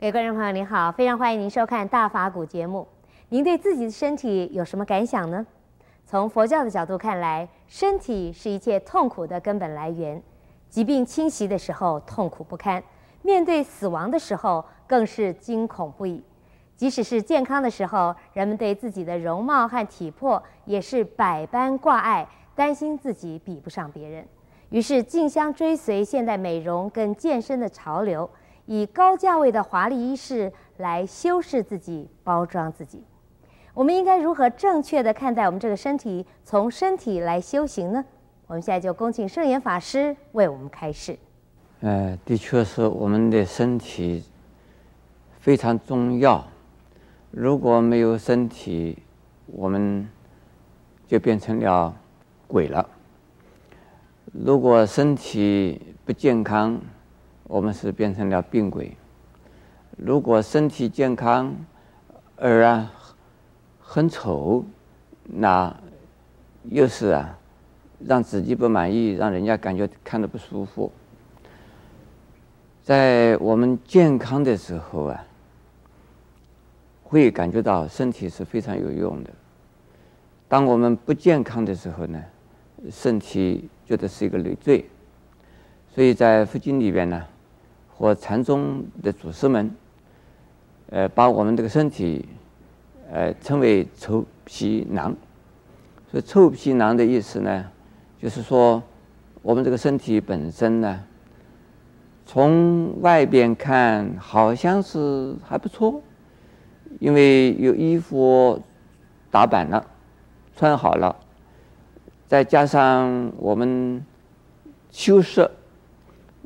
各位观众朋友，您好，非常欢迎您收看《大法古》节目。您对自己的身体有什么感想呢？从佛教的角度看来，身体是一切痛苦的根本来源。疾病侵袭的时候，痛苦不堪；面对死亡的时候，更是惊恐不已。即使是健康的时候，人们对自己的容貌和体魄也是百般挂碍，担心自己比不上别人，于是竞相追随现代美容跟健身的潮流。以高价位的华丽衣饰来修饰自己、包装自己，我们应该如何正确的看待我们这个身体，从身体来修行呢？我们现在就恭请圣严法师为我们开示。呃，的确是我们的身体非常重要，如果没有身体，我们就变成了鬼了。如果身体不健康，我们是变成了病鬼。如果身体健康而啊很丑，那又是啊让自己不满意，让人家感觉看着不舒服。在我们健康的时候啊，会感觉到身体是非常有用的。当我们不健康的时候呢，身体觉得是一个累赘。所以在佛经里边呢。或禅宗的祖师们，呃，把我们这个身体，呃，称为臭皮囊。所以臭皮囊的意思呢，就是说，我们这个身体本身呢，从外边看好像是还不错，因为有衣服打扮了，穿好了，再加上我们修饰，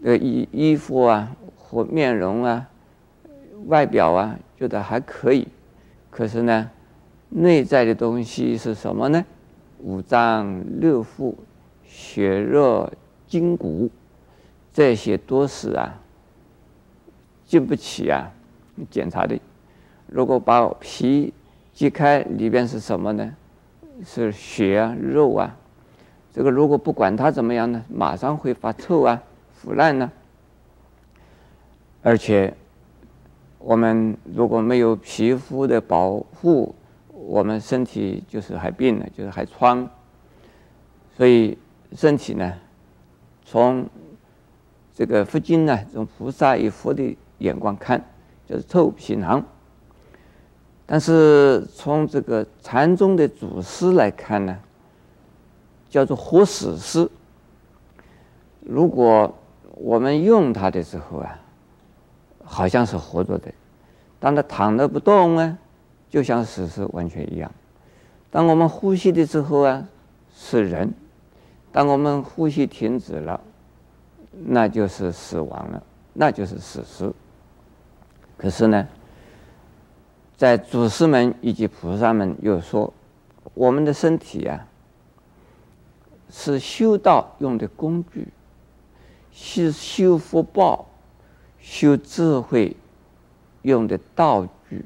呃，衣衣服啊。或面容啊，外表啊，觉得还可以，可是呢，内在的东西是什么呢？五脏六腑、血肉筋骨，这些都是啊，经不起啊检查的。如果把皮揭开，里边是什么呢？是血啊、肉啊。这个如果不管它怎么样呢，马上会发臭啊、腐烂呢。而且，我们如果没有皮肤的保护，我们身体就是还病了，就是还疮。所以身体呢，从这个佛经呢，从菩萨与佛的眼光看，就是臭皮囊。但是从这个禅宗的祖师来看呢，叫做活死尸。如果我们用它的时候啊。好像是活着的，当他躺着不动啊，就像死尸完全一样。当我们呼吸的时候啊，是人；当我们呼吸停止了，那就是死亡了，那就是死尸。可是呢，在祖师们以及菩萨们又说，我们的身体啊，是修道用的工具，是修福报。修智慧用的道具、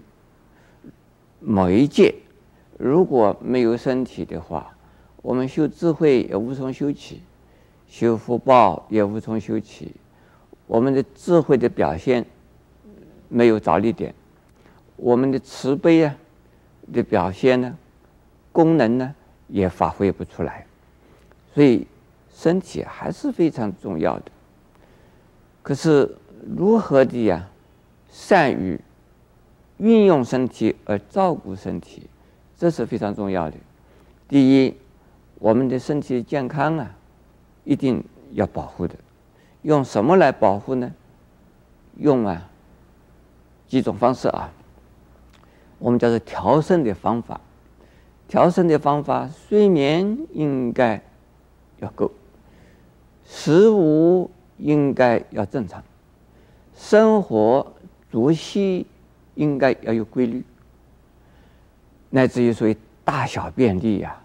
媒介，如果没有身体的话，我们修智慧也无从修起，修福报也无从修起。我们的智慧的表现没有着力点，我们的慈悲啊的表现呢，功能呢也发挥不出来。所以身体还是非常重要的。可是。如何的呀？善于运用身体而照顾身体，这是非常重要的。第一，我们的身体健康啊，一定要保护的。用什么来保护呢？用啊几种方式啊，我们叫做调身的方法。调身的方法，睡眠应该要够，食物应该要正常。生活作息应该要有规律，乃至于所谓大小便利呀，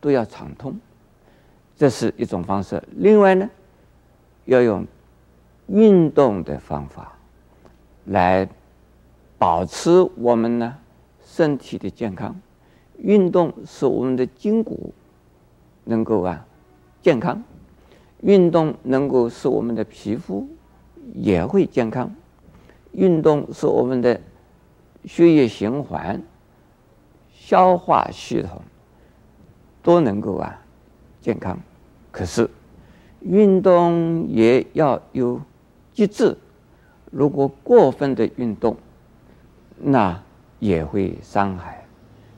都要畅通，这是一种方式。另外呢，要用运动的方法来保持我们呢身体的健康。运动使我们的筋骨能够啊健康，运动能够使我们的皮肤。也会健康，运动使我们的血液循环、消化系统都能够啊健康。可是运动也要有节制，如果过分的运动，那也会伤害。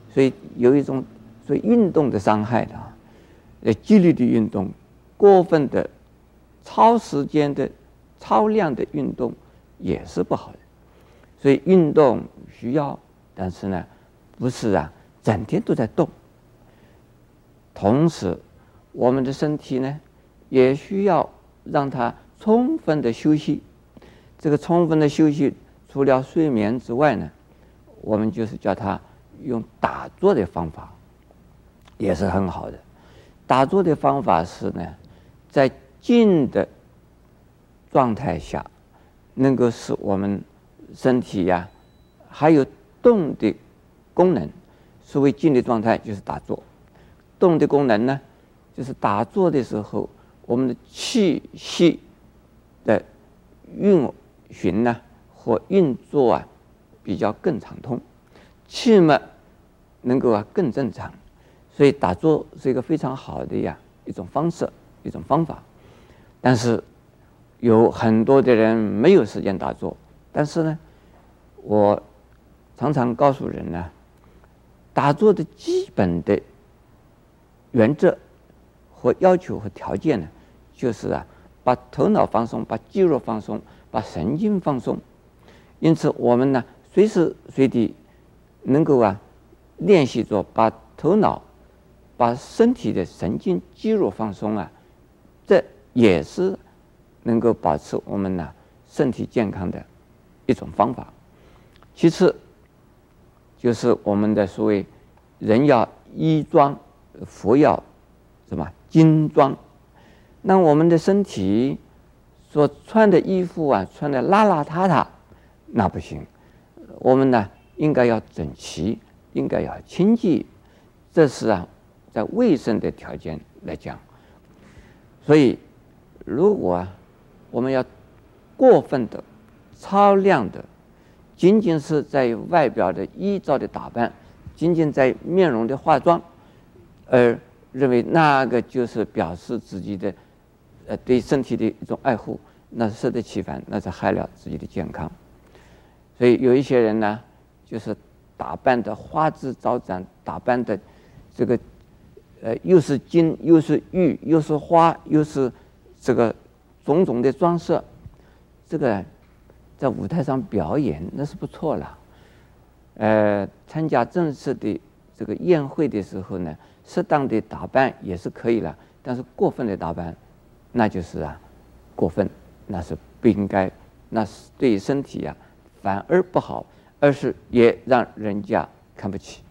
所以有一种所谓运动的伤害的，呃，激烈的运动、过分的、超时间的、超量的运动也是不好的。所以运动需要，但是呢，不是啊，整天都在动。同时，我们的身体呢，也需要让它充分的休息。这个充分的休息，除了睡眠之外呢，我们就是叫它用打坐的方法，也是很好的。打坐的方法是呢，在静的状态下，能够使我们身体呀，还有动的功能。所谓静的状态，就是打坐；动的功能呢，就是打坐的时候，我们的气息的运行呢或运作啊，比较更畅通，气脉能够啊更正常，所以打坐是一个非常好的呀一种方式，一种方法。但是有很多的人没有时间打坐，但是呢，我常常告诉人呢，打坐的基本的原则和要求和条件呢，就是啊把头脑放松，把肌肉放松，把神经放松。因此，我们呢，随时随地能够啊，练习着把头脑、把身体的神经肌肉放松啊，这也是能够保持我们呢身体健康的一种方法。其次，就是我们的所谓“人要衣装，佛要什么金装”。那我们的身体所穿的衣服啊，穿的邋邋遢遢。那不行，我们呢应该要整齐，应该要清洁，这是啊，在卫生的条件来讲。所以，如果我们要过分的、超量的，仅仅是在外表的衣着的打扮，仅仅在面容的化妆，而认为那个就是表示自己的呃对身体的一种爱护，那是适得其反，那是害了自己的健康。所以有一些人呢，就是打扮的花枝招展，打扮的这个呃又是金又是玉又是花又是这个种种的装饰，这个在舞台上表演那是不错了。呃，参加正式的这个宴会的时候呢，适当的打扮也是可以了，但是过分的打扮，那就是啊过分，那是不应该，那是对身体啊。反而不好，而是也让人家看不起。